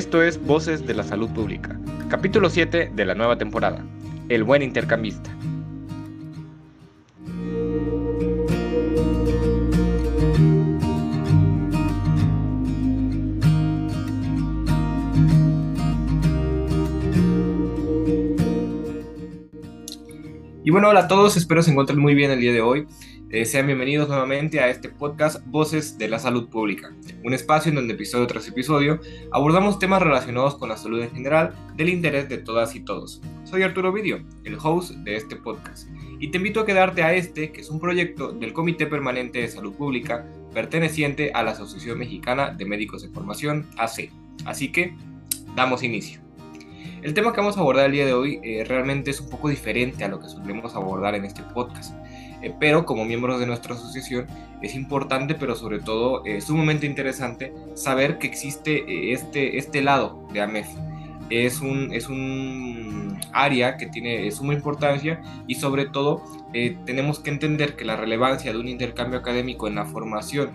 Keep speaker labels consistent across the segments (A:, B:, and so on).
A: Esto es Voces de la Salud Pública, capítulo 7 de la nueva temporada, El buen intercambista. Y bueno, hola a todos, espero se encuentren muy bien el día de hoy. Eh, sean bienvenidos nuevamente a este podcast Voces de la Salud Pública, un espacio en donde episodio tras episodio abordamos temas relacionados con la salud en general del interés de todas y todos. Soy Arturo Vidio, el host de este podcast, y te invito a quedarte a este, que es un proyecto del Comité Permanente de Salud Pública perteneciente a la Asociación Mexicana de Médicos de Formación, AC. Así que, damos inicio. El tema que vamos a abordar el día de hoy eh, realmente es un poco diferente a lo que solemos abordar en este podcast. Eh, pero como miembros de nuestra asociación es importante, pero sobre todo es sumamente interesante saber que existe eh, este, este lado de AMEF. Es un, es un área que tiene suma importancia y sobre todo eh, tenemos que entender que la relevancia de un intercambio académico en la formación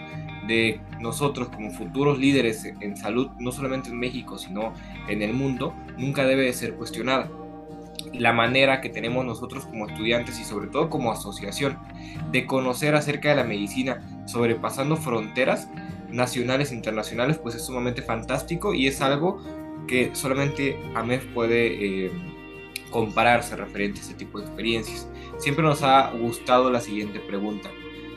A: de nosotros como futuros líderes en salud, no solamente en México, sino en el mundo, nunca debe de ser cuestionada la manera que tenemos nosotros como estudiantes y sobre todo como asociación de conocer acerca de la medicina sobrepasando fronteras nacionales e internacionales, pues es sumamente fantástico y es algo que solamente AMEF puede eh, compararse referente a este tipo de experiencias. Siempre nos ha gustado la siguiente pregunta.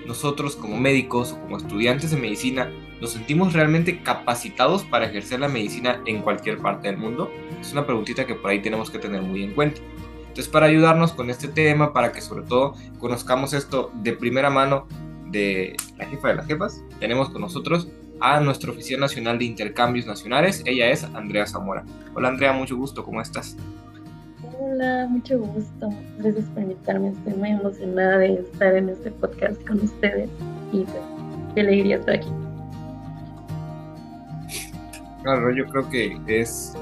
A: Nosotros como médicos o como estudiantes de medicina, ¿nos sentimos realmente capacitados para ejercer la medicina en cualquier parte del mundo? Es una preguntita que por ahí tenemos que tener muy en cuenta. Entonces, para ayudarnos con este tema, para que sobre todo conozcamos esto de primera mano de la jefa de las jefas, tenemos con nosotros a nuestro oficial nacional de intercambios nacionales. Ella es Andrea Zamora. Hola Andrea, mucho gusto, ¿cómo estás?
B: Hola, mucho gusto. Gracias por invitarme. Estoy muy emocionada de estar en este podcast con ustedes y pues, qué alegría estar aquí.
A: Claro, yo creo que es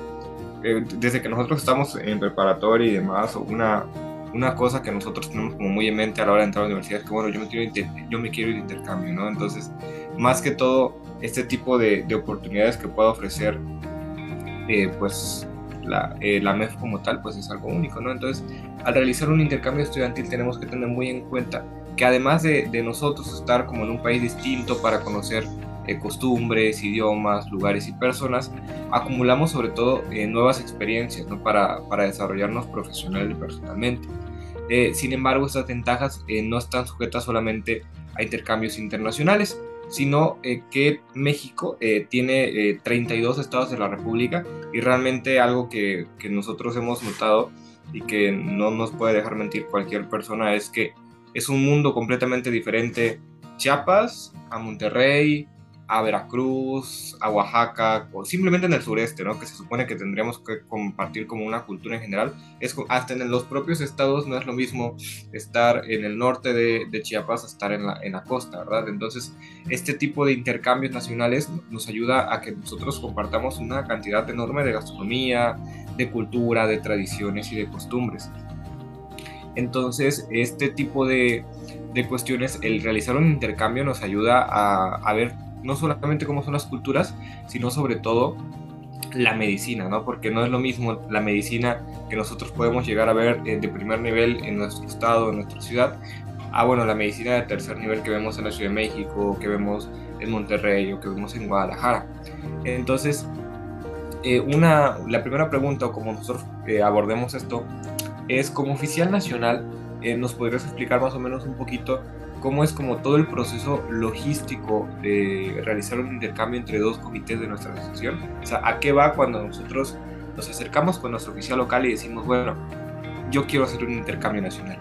A: eh, desde que nosotros estamos en preparatoria y demás, una, una cosa que nosotros tenemos como muy en mente a la hora de entrar a la universidad es que, bueno, yo me quiero, yo me quiero ir de intercambio, ¿no? Entonces, más que todo, este tipo de, de oportunidades que pueda ofrecer, eh, pues, la, eh, la MEF como tal, pues es algo único, ¿no? Entonces, al realizar un intercambio estudiantil tenemos que tener muy en cuenta que además de, de nosotros estar como en un país distinto para conocer eh, costumbres, idiomas, lugares y personas, acumulamos sobre todo eh, nuevas experiencias ¿no? para, para, desarrollarnos profesional y personalmente. Eh, sin embargo, estas ventajas no están sujetas solamente a intercambios internacionales, sino que México tiene 32 estados de la República y realmente algo que, que nosotros hemos notado y que no nos puede dejar mentir cualquier persona es que es un mundo completamente diferente. Chiapas a Monterrey, a Veracruz, a Oaxaca, o simplemente en el sureste, ¿no? que se supone que tendríamos que compartir como una cultura en general, es hasta en los propios estados no es lo mismo estar en el norte de, Chiapas a estar en la, en la, costa, ¿verdad? Entonces, este tipo de intercambios nacionales nos ayuda a que nosotros compartamos una cantidad enorme de gastronomía, de cultura, de tradiciones y de costumbres. Entonces, este tipo de, de cuestiones, el realizar un intercambio nos ayuda a, a ver no solamente cómo son las culturas, sino sobre todo la medicina, ¿no? Porque no es lo mismo la medicina que nosotros podemos llegar a ver eh, de primer nivel en nuestro estado, en nuestra ciudad, a bueno, la medicina de tercer nivel que vemos en la Ciudad de México, que vemos en Monterrey o que vemos en Guadalajara. Entonces, eh, una, la primera pregunta, o como nosotros eh, abordemos esto, es como oficial nacional, ¿nos podrías explicar más o menos un poquito cómo es como todo el proceso logístico de realizar un intercambio entre dos comités de nuestra asociación. O sea, ¿a qué va cuando nosotros nos acercamos con nuestro oficial local y decimos, bueno, yo quiero hacer un intercambio nacional?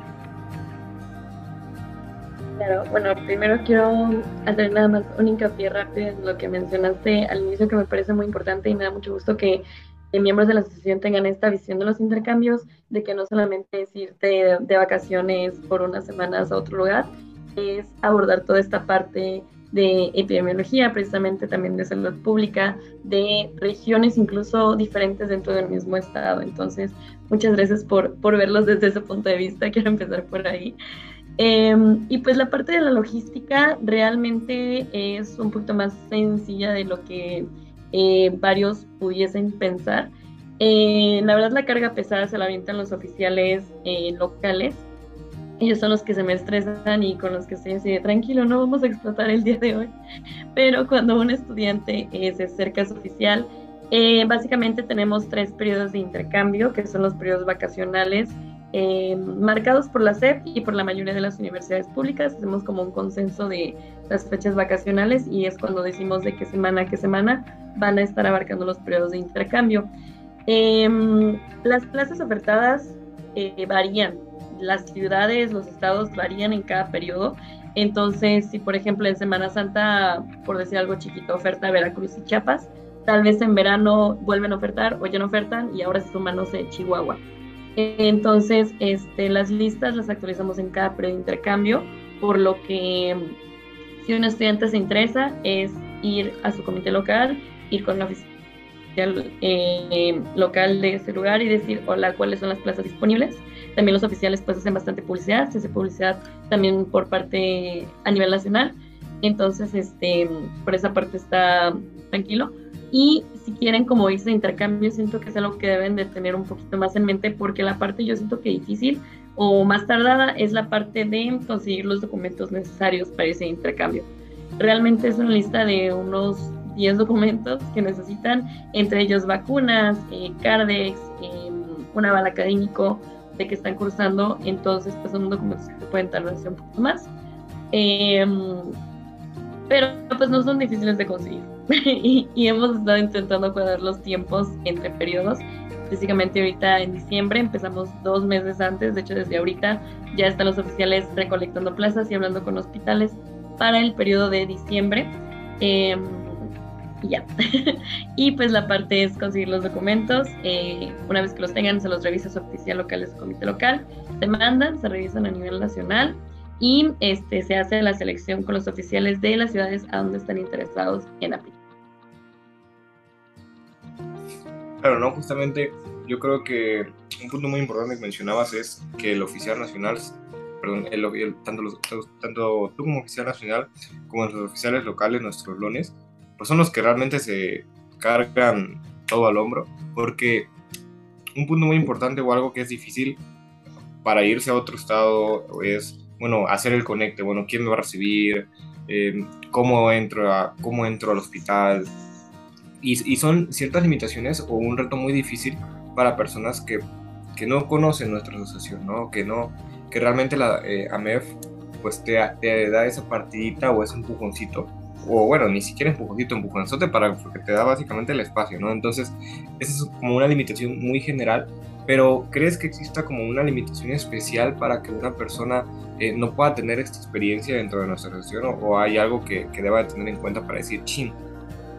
B: Claro, bueno, primero quiero hacer nada más un hincapié rápido en lo que mencionaste al inicio que me parece muy importante y me da mucho gusto que miembros de la asociación tengan esta visión de los intercambios, de que no solamente es irte de vacaciones por unas semanas a otro lugar, es abordar toda esta parte de epidemiología, precisamente también de salud pública, de regiones incluso diferentes dentro del mismo estado. Entonces, muchas gracias por, por verlos desde ese punto de vista. Quiero empezar por ahí. Em, y pues la parte de la logística realmente es un poquito más sencilla de lo que eh, varios pudiesen pensar. Eh, la verdad la carga pesada se la avientan los oficiales eh, locales. Ellos son los que se me estresan y con los que estoy así de tranquilo, no vamos a explotar el día de hoy. Pero cuando un estudiante se acerca a su oficial, básicamente tenemos tres periodos de intercambio, que son los periodos vacacionales, marcados por la SEP y por la mayoría de las universidades públicas. Hacemos como un consenso de las fechas vacacionales y es cuando decimos de qué semana a qué semana van a estar abarcando los periodos de intercambio. Em, las plazas ofertadas eh, varían, las ciudades, los estados varían en cada periodo. Entonces, si por ejemplo en Semana Santa, por decir algo chiquito, oferta Veracruz y Chiapas, tal vez en verano vuelven a ofertar o ya no ofertan y ahora se suman, no Chihuahua. Entonces, este, las listas las actualizamos en cada periodo de intercambio, por lo que si un estudiante se interesa es ir a su comité local, ir con la oficina eh, local de ese lugar y decir, hola, ¿cuáles son las plazas disponibles? También los oficiales pues hacen bastante publicidad, se hace publicidad también por parte a nivel nacional, entonces este, por esa parte está tranquilo. Y si quieren, como dice, intercambio, siento que es algo que deben de tener un poquito más en mente porque la parte yo siento que difícil o más tardada es la parte de conseguir los documentos necesarios para ese intercambio. Realmente es una lista de unos 10 documentos que necesitan, entre ellos vacunas, eh, CARDEX, eh, un aval académico de que están cursando, entonces pues son documentos que pueden tardar un poco más. Em, pero pues no son difíciles de conseguir y, y, hemos estado intentando cuadrar los tiempos entre periodos. Específicamente ahorita en diciembre empezamos dos meses antes, de hecho desde ahorita ya están los oficiales recolectando plazas y hablando con hospitales para el periodo de diciembre. Eh, ya. y pues la parte es conseguir los documentos. Eh, una vez que los tengan, se los revisa su oficial local su comité local. Se mandan, se revisan a nivel nacional y este, se hace la selección con los oficiales de las ciudades a donde están interesados en aplicar.
A: Claro, no, justamente yo creo que un punto muy importante que mencionabas es que el oficial nacional, perdón, el, tanto, los, tanto tú como oficial nacional como los oficiales locales, nuestros lones, pues son los que realmente se cargan todo al hombro, porque un punto muy importante o algo que es difícil para irse a otro estado es, bueno, hacer el conecte, bueno, quién me va a recibir, eh, cómo, entro a, cómo entro al hospital. Y, y, son ciertas limitaciones o un reto muy difícil para personas que, que no conocen nuestra asociación, ¿no? Que, no, que realmente la eh, AMEF pues te, te da esa partidita o ese empujoncito o bueno, ni siquiera empujoncito, empujonzote para porque te da básicamente el espacio, ¿no? Entonces, esa es como una limitación muy general, pero ¿crees que exista como una limitación especial para que una persona eh, no pueda tener esta experiencia dentro de nuestra asociación o, hay algo que, que, deba tener en cuenta para decir, chin,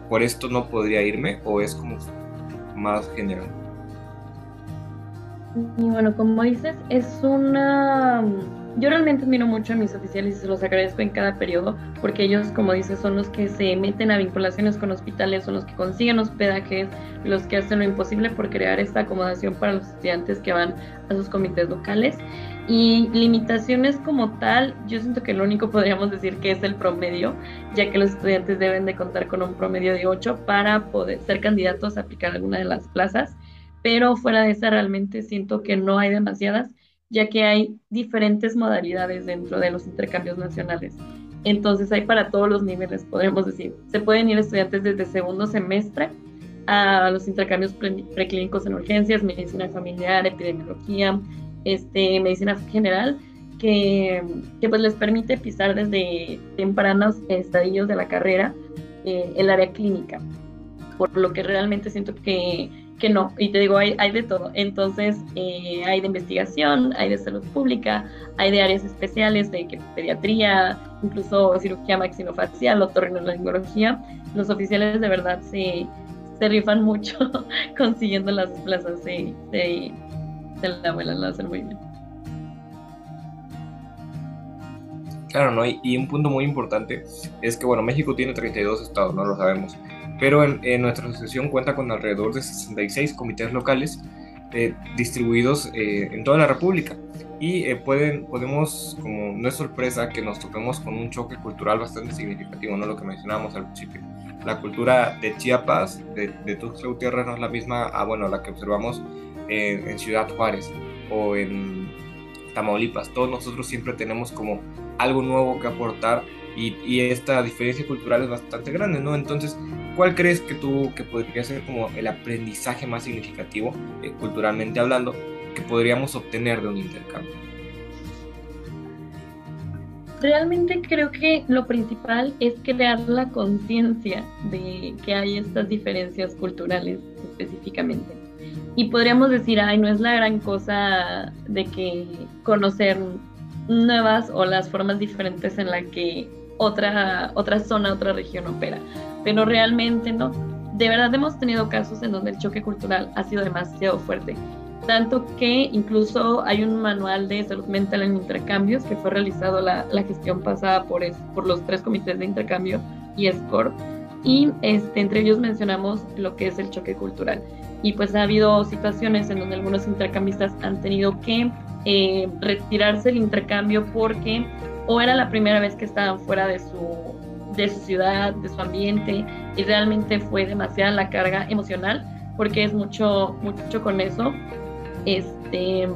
A: por esto no podría irme o es como más general?
B: Y bueno, como dices, es una yo realmente admiro mucho a mis oficiales y se los agradezco en cada periodo, porque ellos, como dices, son los que se meten a vinculaciones con hospitales, son los que consiguen hospedajes, los que hacen lo imposible por crear esta acomodación para los estudiantes que van a sus comités locales. Y limitaciones como tal, yo siento que lo único podríamos decir que es el promedio, ya que los estudiantes deben de contar con un promedio de 8 para poder ser candidatos a aplicar alguna de las plazas, pero fuera de esa realmente siento que no hay demasiadas ya que hay diferentes modalidades dentro de los intercambios nacionales. Entonces hay para todos los niveles, podemos decir. Se pueden ir estudiantes desde segundo semestre a los intercambios preclínicos en urgencias, medicina familiar, epidemiología, este, medicina general, que, que pues les permite pisar desde tempranos estadios de la carrera eh, el área clínica. Por lo que realmente siento que que no, y te digo, hay, de todo. Entonces, eh, hay de investigación, hay de salud pública, hay de áreas especiales de pediatría, incluso cirugía maxilofacial, otorrinolaringología. Los oficiales de verdad se, se rifan mucho consiguiendo las plazas de, la abuela, hacen muy.
A: Claro, ¿no? Y, y, un punto muy importante es que, bueno, México tiene 32 estados, no lo sabemos pero en, nuestra asociación cuenta con alrededor de 66 comités locales eh, distribuidos eh, en toda la República. Y eh, pueden, podemos, como no es sorpresa, que nos topemos con un choque cultural bastante significativo, ¿no? Lo que mencionábamos al principio. la cultura de Chiapas, de, de Tuxtla Gutiérrez, no es la misma a bueno, la que observamos en, Ciudad Juárez o en Tamaulipas. Todos nosotros siempre tenemos como algo nuevo que aportar y, y, esta diferencia cultural es bastante grande, ¿no? Entonces, ¿cuál crees que tú que podría ser como el aprendizaje más significativo, eh, culturalmente hablando, que podríamos obtener de un intercambio?
B: Realmente creo que lo principal es crear la conciencia de que hay estas diferencias culturales específicamente. Y podríamos decir, ay, no es la gran cosa de que conocer nuevas o las formas diferentes en la que otra, otra zona, otra región opera. Pero realmente no. De verdad hemos tenido casos en donde el choque cultural ha sido demasiado fuerte. Tanto que incluso hay un manual de salud mental en intercambios que fue realizado la, la gestión pasada por, es, por los tres comités de intercambio y SCORP. Y este, entre ellos mencionamos lo que es el choque cultural. Y pues ha habido situaciones en donde algunos intercambistas han tenido que eh, retirarse del intercambio porque o era la primera vez que estaban fuera de su, de su ciudad, de su ambiente, y realmente fue demasiada la carga emocional, porque es mucho, mucho con eso. Este,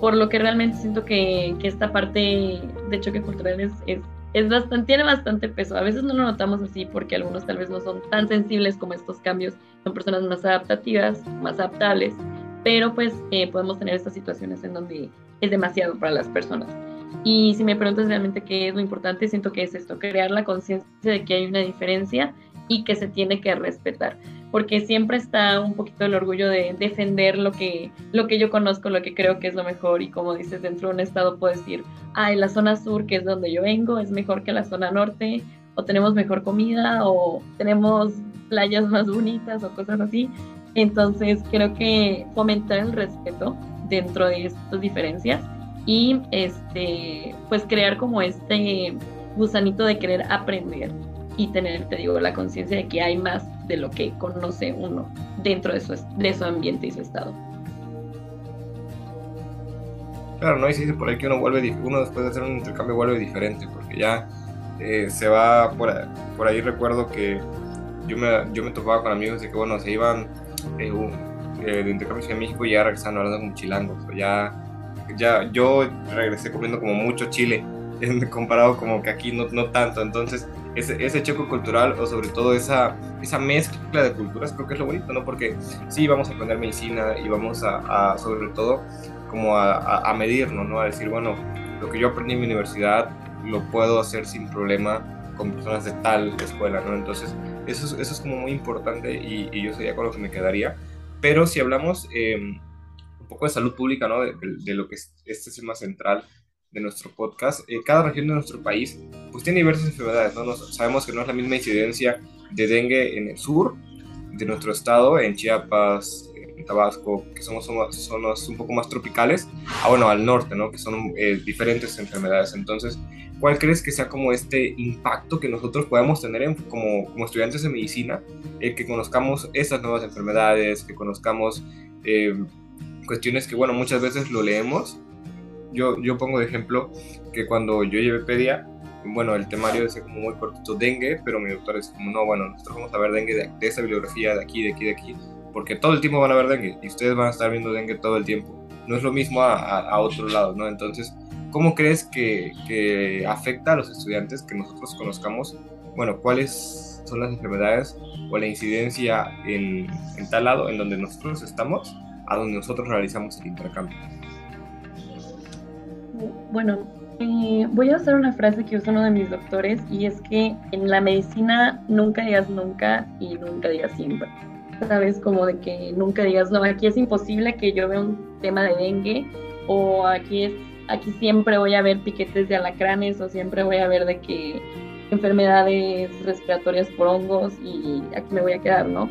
B: por lo que realmente siento que, que esta parte de choque cultural es, es, bastante, tiene bastante peso. A veces no lo notamos así porque algunos tal vez no son tan sensibles como estos cambios, son personas más adaptativas, más adaptables, pero pues eh, podemos tener estas situaciones en donde es demasiado para las personas. Y si me preguntas realmente qué es lo importante, siento que es esto, crear la conciencia de que hay una diferencia y que se tiene que respetar, porque siempre está un poquito el orgullo de defender lo que, lo que yo conozco, lo que creo que es lo mejor y como dices, dentro de un estado puedo decir, ay, la zona sur, que es donde yo vengo, es mejor que la zona norte, o tenemos mejor comida, o tenemos playas más bonitas o cosas así. Entonces creo que fomentar el respeto dentro de estas diferencias y este pues crear como este gusanito de querer aprender y tener, te digo, la conciencia de que hay más de lo que conoce uno dentro de su, de su ambiente y su estado.
A: Claro, no, y se por ahí que uno vuelve, uno después de hacer un intercambio vuelve diferente, porque ya eh, se va por por ahí recuerdo que yo me, yo me topaba con amigos de que, bueno, se iban eh, eh, de intercambio en México y ya regresaban hablando como chilangos, ya ya yo regresé comiendo como mucho chile, comparado como que aquí no, no tanto. Entonces, ese, ese choque cultural o sobre todo esa, esa mezcla de culturas creo que es lo bonito, ¿no? Porque sí, vamos a aprender medicina y vamos a, sobre todo, como a, a, medirnos, ¿no? A decir, bueno, lo que yo aprendí en mi universidad lo puedo hacer sin problema con personas de tal escuela, ¿no? Entonces, eso es, eso es como muy importante y, yo sería con lo que me quedaría. Pero si hablamos... Eh, poco de salud pública, ¿no? De, de, lo que es este tema central de nuestro podcast. Eh, cada región de nuestro país, pues tiene diversas enfermedades, ¿no? Nos, sabemos que no es la misma incidencia de dengue en el sur de nuestro estado, en Chiapas, en Tabasco, que somos zonas un poco más tropicales, a bueno, al norte, ¿no? Que son eh, diferentes enfermedades. Entonces, ¿cuál crees que sea como este impacto que nosotros podemos tener en, como, como, estudiantes de medicina? Eh, que conozcamos estas nuevas enfermedades, que conozcamos eh, cuestiones que, bueno, muchas veces lo leemos. Yo, yo pongo de ejemplo que cuando yo llevé pedia, bueno, el temario decía como muy cortito dengue, pero mi doctor es como, no, bueno, nosotros vamos a ver dengue de, de esa bibliografía, de aquí, de aquí, de aquí, porque todo el tiempo van a ver dengue y ustedes van a estar viendo dengue todo el tiempo. No es lo mismo a, a, a otro lado, ¿no? Entonces, ¿cómo crees que, que, afecta a los estudiantes que nosotros conozcamos? Bueno, ¿cuáles son las enfermedades o la incidencia en, en tal lado en donde nosotros estamos a donde nosotros realizamos el intercambio.
B: Bueno, eh, voy a usar una frase que usa uno de mis doctores y es que en la medicina nunca digas nunca y nunca digas siempre. ¿Sabes? Como de que nunca digas, no, aquí es imposible que yo vea un tema de dengue o aquí es aquí siempre voy a ver piquetes de alacranes o siempre voy a ver de que enfermedades respiratorias por hongos y aquí me voy a quedar, ¿no?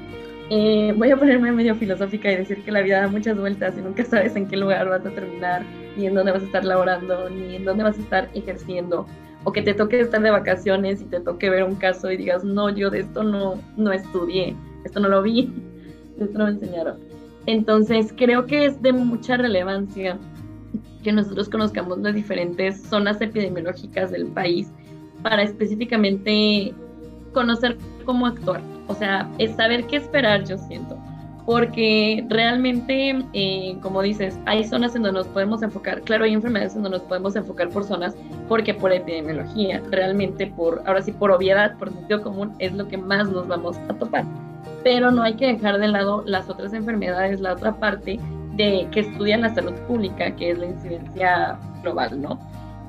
B: Eh, voy a ponerme medio filosófica y decir que la vida da muchas vueltas y nunca sabes en qué lugar vas a terminar, ni en dónde vas a estar laborando, ni en dónde vas a estar ejerciendo. O que te toque estar de vacaciones y te toque ver un caso y digas, no, yo de esto no, no estudié, esto no lo vi, esto no me enseñaron. Entonces creo que es de mucha relevancia que nosotros conozcamos las diferentes zonas epidemiológicas del país para específicamente conocer cómo actuar, o sea, es saber qué esperar, yo siento porque realmente, eh, como dices, hay zonas en donde nos podemos enfocar, claro, hay enfermedades en donde nos podemos enfocar por zonas, porque por epidemiología, realmente por, ahora sí, por obviedad, por sentido común, es lo que más nos vamos a topar. Pero no hay que dejar de lado las otras enfermedades, la otra parte de que estudian la salud pública, que es la incidencia global, ¿no?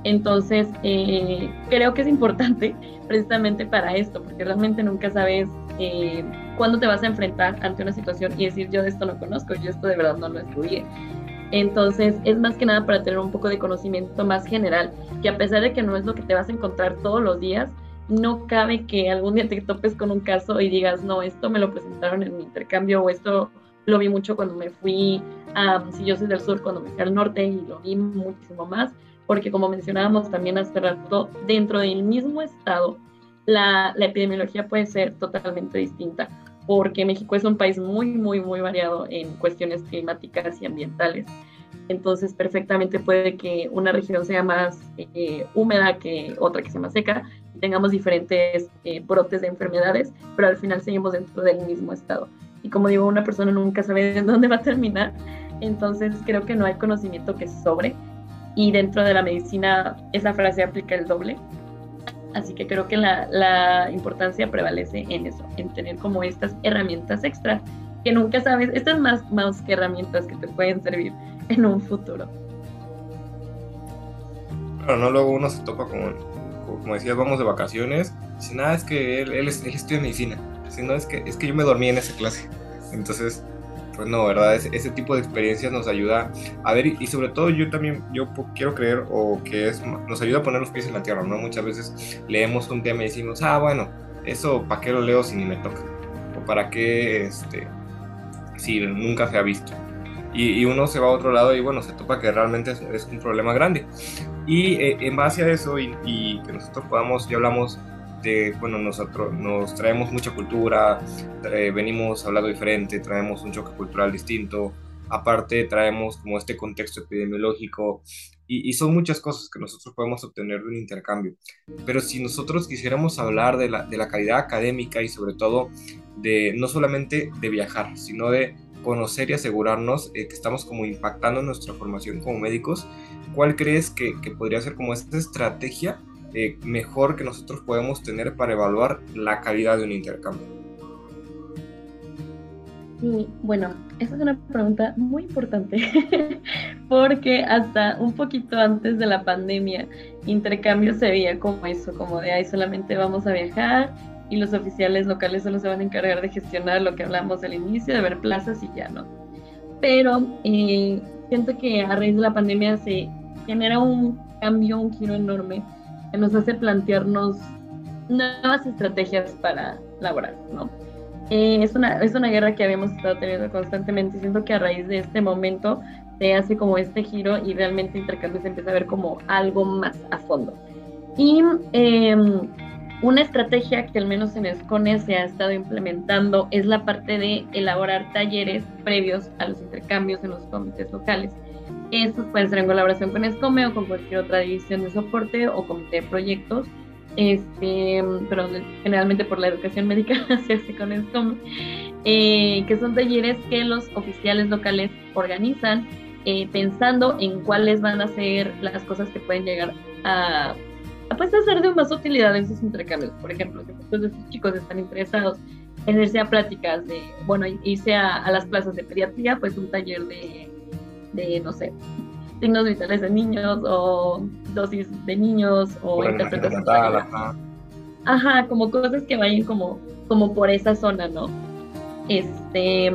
B: Entonces, eh, creo que es importante precisamente para esto, porque realmente nunca sabes eh, cuándo te vas a enfrentar ante una situación y decir, yo de esto no conozco, yo esto de verdad no lo estudié. Entonces, es más que nada para tener un poco de conocimiento más general, que a pesar de que no es lo que te vas a encontrar todos los días, no cabe que algún día te topes con un caso y digas, no, esto me lo presentaron en mi intercambio o esto lo vi mucho cuando me fui a, si yo soy del sur, cuando me fui al norte y lo vi muchísimo más, porque como mencionábamos también hace rato, dentro del mismo estado la, epidemiología puede ser totalmente distinta, porque México es un país muy, muy, muy variado en cuestiones climáticas y ambientales. Entonces, perfectamente puede que una región sea más eh, húmeda que otra que sea más seca, tengamos diferentes eh, brotes de enfermedades, pero al final seguimos dentro del mismo estado. Y como digo, una persona nunca sabe dónde va a terminar, entonces creo que no hay conocimiento que sobre. Y dentro de la medicina, esa frase aplica el doble. Así que creo que la, importancia prevalece en eso, en tener como estas herramientas extra que nunca sabes, estas más, más que herramientas que te pueden servir en un futuro.
A: Claro, no, luego uno se topa con, como decías, vamos de vacaciones, si nada, es que él, él, él estudia medicina, si no, es que, es que yo me dormí en esa clase. Entonces, pues no, ¿verdad? Ese, tipo de experiencias nos ayuda a ver y, sobre todo yo también, yo quiero creer o que es, nos ayuda a poner los pies en la tierra, ¿no? Muchas veces leemos un tema y decimos, ah, bueno, eso, ¿para qué lo leo si ni me toca? ¿O para qué, este, si nunca se ha visto? Y, uno se va a otro lado y bueno, se topa que realmente es, un problema grande. Y eh, en base a eso y, y que nosotros podamos, ya hablamos bueno, nosotros nos traemos mucha cultura, venimos hablando diferente, traemos un choque cultural distinto, aparte traemos como este contexto epidemiológico y, son muchas cosas que nosotros podemos obtener de un intercambio. Pero si nosotros quisiéramos hablar de la, de la calidad académica y sobre todo de no solamente de viajar, sino de conocer y asegurarnos eh, que estamos como impactando nuestra formación como médicos, ¿cuál crees que, que podría ser como esta estrategia eh, mejor que nosotros podemos tener para evaluar la calidad de un intercambio?
B: Bueno, esa es una pregunta muy importante porque hasta un poquito antes de la pandemia, intercambio se veía como eso, como de ahí solamente vamos a viajar y los oficiales locales solo se van a encargar de gestionar lo que hablamos al inicio, de ver plazas y ya no. Pero eh, siento que a raíz de la pandemia se genera un cambio, un giro enorme que nos hace plantearnos nuevas estrategias para laborar, ¿no? Eh, es, una, es una guerra que habíamos estado teniendo constantemente. Siento que a raíz de este momento se hace como este giro y realmente intercambio se empieza a ver como algo más a fondo. Y em, una estrategia que al menos en ESCONE se ha estado implementando es la parte de elaborar talleres previos a los intercambios en los comités locales. Estos pueden ser en colaboración con ESCOME o con cualquier otra división de soporte o comité de proyectos, este, pero generalmente por la educación médica se hace con ESCOME, eh, que son talleres que los oficiales locales organizan eh, pensando en cuáles van a ser las cosas que pueden llegar a, a pues, hacer de más utilidad en sus intercambios. Por ejemplo, si muchos de estos chicos están interesados en irse a pláticas de, bueno, irse a, a las plazas de pediatría, pues un taller de de, no sé, signos vitales de niños o dosis de niños o interpretación. Ajá, como cosas que vayan como, como por esa zona, ¿no? Este,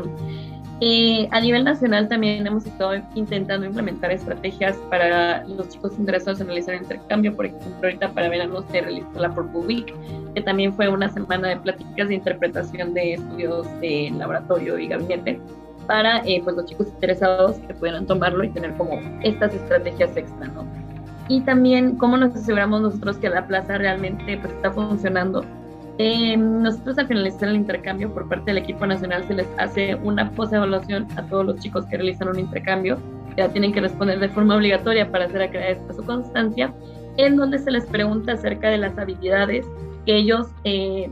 B: eh, a nivel nacional también hemos estado intentando implementar estrategias para los chicos interesados en realizar intercambio. Por ejemplo, ahorita para verano se realizó la Purple Week, que también fue una semana de pláticas de interpretación de estudios de laboratorio y gabinete para eh, pues los chicos interesados que puedan tomarlo y tener como estas estrategias extra, ¿no? Y también cómo nos aseguramos nosotros que la plaza realmente pues, está funcionando. Eh, nosotros al finalizar el intercambio por parte del equipo nacional se les hace una post-evaluación a todos los chicos que realizan un intercambio. Ya tienen que responder de forma obligatoria para hacer acreditada su constancia, en donde se les pregunta acerca de las habilidades que ellos eh,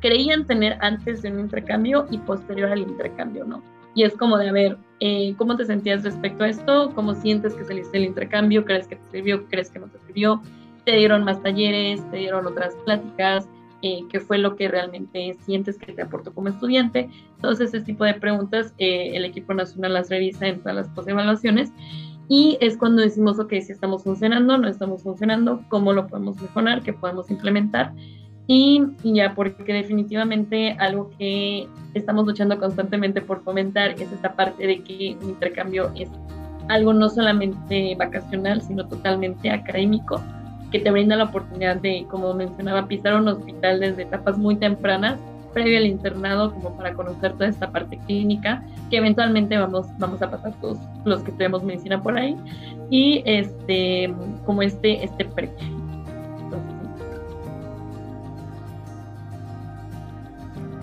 B: creían tener antes de un intercambio y posterior al intercambio, ¿no? Y es como de, a ver, eh, ¿cómo te sentías respecto a esto? ¿Cómo sientes que saliste del intercambio? ¿Crees que te sirvió? ¿Crees que no te sirvió? ¿Te dieron más talleres? ¿Te dieron otras pláticas? Eh, ¿Qué fue lo que realmente sientes que te aportó como estudiante? Entonces, ese tipo de preguntas eh, el equipo nacional las revisa en todas las postevaluaciones y es cuando decimos, ok, si estamos funcionando, no estamos funcionando, cómo lo podemos mejorar, qué podemos implementar. Y, ya, porque definitivamente algo que estamos luchando constantemente por fomentar es esta parte de que un intercambio es algo no solamente vacacional, sino totalmente académico, que te brinda la oportunidad de, como mencionaba, pisar un hospital desde etapas muy tempranas, previo al internado, como para conocer toda esta parte clínica, que eventualmente vamos, vamos a pasar todos los que tenemos medicina por ahí, y este, como este, este pre.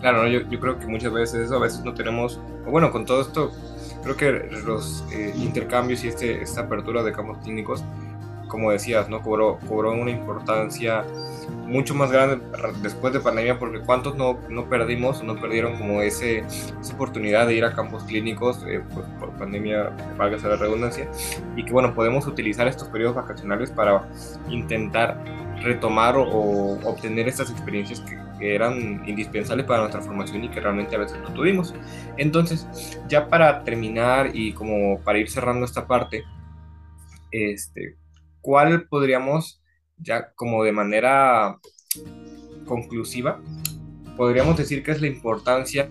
A: Claro, yo, yo, creo que muchas veces eso, a veces no tenemos, bueno, con todo esto, creo que los eh, intercambios y este, esta apertura de campos clínicos, como decías, ¿no? Cobró, cobró una importancia mucho más grande después de pandemia, porque cuántos no, no perdimos, no perdieron como ese, esa oportunidad de ir a campos clínicos eh, por, por, pandemia, valga la redundancia, y que bueno, podemos utilizar estos periodos vacacionales para intentar retomar o, obtener estas experiencias que, que eran indispensables para nuestra formación y que realmente a veces no tuvimos. Entonces, ya para terminar y como para ir cerrando esta parte, este, ¿cuál podríamos, ya como de manera conclusiva, podríamos decir que es la importancia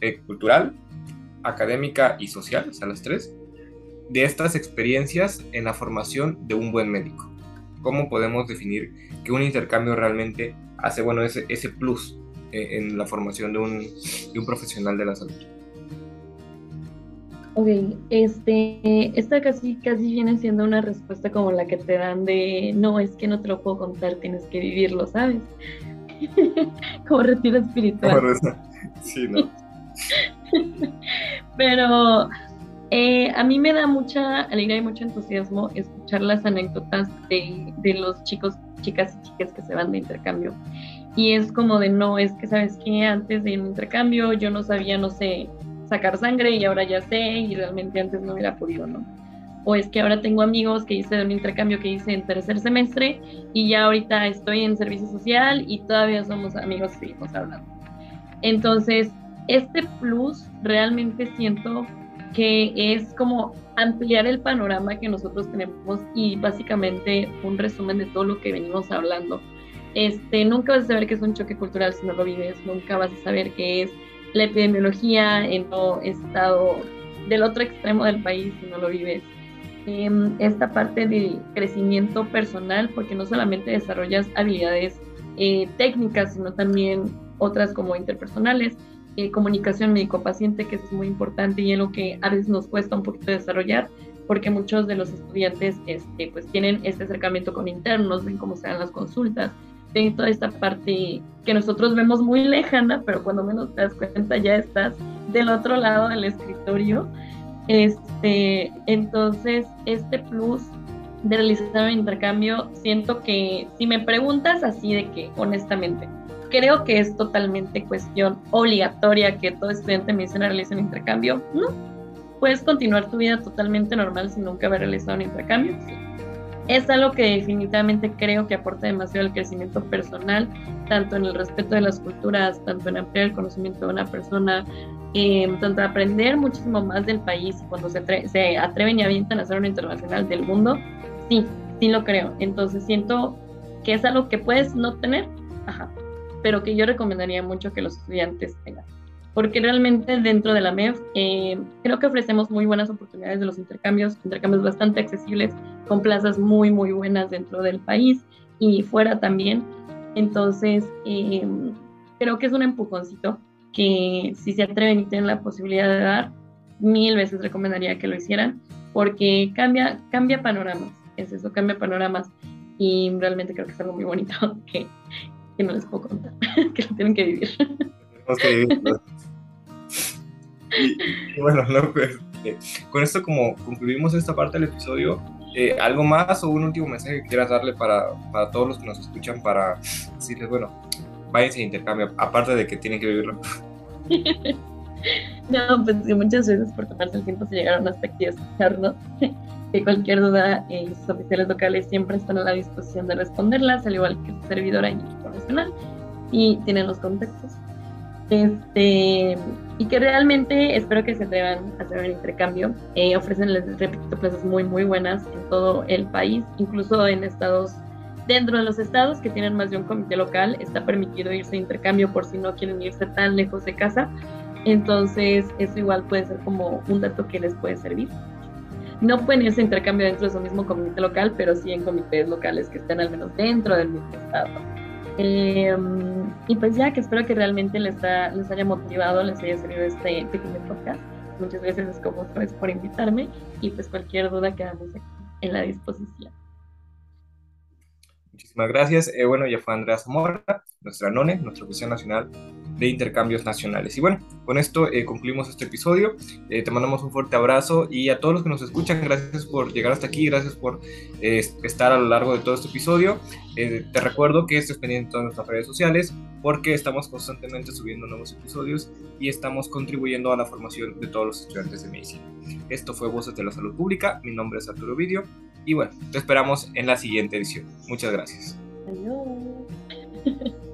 A: eh, cultural, académica y social, o sea, las tres, de estas experiencias en la formación de un buen médico? ¿Cómo podemos definir que un intercambio realmente hace bueno ese, ese plus eh, en la formación de un, de un profesional de la salud.
B: Ok, este, esta casi, casi viene siendo una respuesta como la que te dan de, no, es que no te lo puedo contar, tienes que vivirlo, ¿sabes? como retiro espiritual.
A: sí, ¿no?
B: Pero eh, a mí me da mucha alegría y mucho entusiasmo escuchar las anécdotas de, de los chicos chicas y chicas que se van de intercambio. Y es como de, no, es que sabes que antes de un intercambio yo no sabía, no sé, sacar sangre y ahora ya sé y realmente antes no hubiera podido, ¿no? O es que ahora tengo amigos que hice de un intercambio que hice en tercer semestre y ya ahorita estoy en servicio social y todavía somos amigos y seguimos hablando. Entonces, este plus realmente siento que es como ampliar el panorama que nosotros tenemos y básicamente un resumen de todo lo que venimos hablando. Este, nunca vas a saber qué es un choque cultural si no lo vives, nunca vas a saber qué es la epidemiología en un estado del otro extremo del país si no lo vives. Em, esta parte de crecimiento personal, porque no solamente desarrollas habilidades eh, técnicas, sino también otras como interpersonales, eh, comunicación médico-paciente, que es muy importante y es lo que a veces nos cuesta un poquito desarrollar, porque muchos de los estudiantes este, pues tienen este acercamiento con internos, ven cómo se dan las consultas, ven toda esta parte que nosotros vemos muy lejana, pero cuando menos te das cuenta ya estás del otro lado del escritorio. Este, entonces, este plus de realizar un intercambio, siento que si me preguntas así de que, honestamente, creo que es totalmente cuestión obligatoria que todo estudiante de medicina realice un intercambio. No, puedes continuar tu vida totalmente normal sin nunca haber realizado un intercambio. Es algo que definitivamente creo que aporta demasiado al crecimiento personal, tanto en el respeto de las culturas, tanto en ampliar el conocimiento de una persona, eh, tanto aprender muchísimo más del país cuando se, se atreven y avientan a hacer una internacional del mundo. Sí, sí lo creo. Entonces siento que es algo que puedes no tener, ajá, pero que yo recomendaría mucho que los estudiantes tengan. Porque realmente dentro de la MEF eh, creo que ofrecemos muy buenas oportunidades de los intercambios, intercambios bastante accesibles, con plazas muy, muy buenas dentro del país y fuera también. Entonces, eh, creo que es un empujoncito que si se atreven y tienen la posibilidad de dar, mil veces recomendaría que lo hicieran, porque cambia, cambia panoramas, es eso, cambia panoramas y realmente creo que es algo muy bonito que, que no les puedo contar, que lo tienen que vivir. Tenemos que vivirlo.
A: Y, bueno, no, pues, eh, con esto como concluimos esta parte del episodio, eh, ¿algo más o un último mensaje que quieras darle para, para, todos los que nos escuchan para decirles, bueno, váyanse de intercambio, aparte de que tienen que vivirlo.
B: no, pues que muchas veces por tomarse el tiempo se llegaron hasta aquí a escucharnos. Que cualquier duda, eh, sus oficiales locales siempre están a la disposición de responderlas, al igual que su servidora internacional, y tienen los contactos. Este, y que realmente espero que se atrevan a hacer un intercambio. Eh, ofrecen, les repito, plazas muy, muy buenas en todo el país, incluso en estados, dentro de los estados que tienen más de un comité local, está permitido irse de intercambio por si no quieren irse tan lejos de casa. Entonces, eso igual puede ser como un dato que les puede servir. No pueden irse a intercambio dentro de su mismo comité local, pero sí en comités locales que estén al menos dentro del mismo estado. Em, y pues ya que espero que realmente les, les haya motivado, les haya servido este pequeño podcast. Muchas gracias como otra vez por invitarme y pues cualquier duda quedamos aquí en la disposición.
A: Muchísimas gracias. Eh, bueno, ya fue Andrea Zamora, nuestra NONE, nuestra Oficina Nacional de Intercambios Nacionales. Y bueno, con esto eh, concluimos este episodio. Eh, te mandamos un fuerte abrazo y a todos los que nos escuchan, gracias por llegar hasta aquí, gracias por estar a lo largo de todo este episodio. te recuerdo que estés pendiente de todas nuestras redes sociales porque estamos constantemente subiendo nuevos episodios y estamos contribuyendo a la formación de todos los estudiantes de medicina. Esto fue Voces de la Salud Pública. Mi nombre es Arturo Vidio. Y bueno, te esperamos en la siguiente edición. Muchas gracias.
B: Adiós.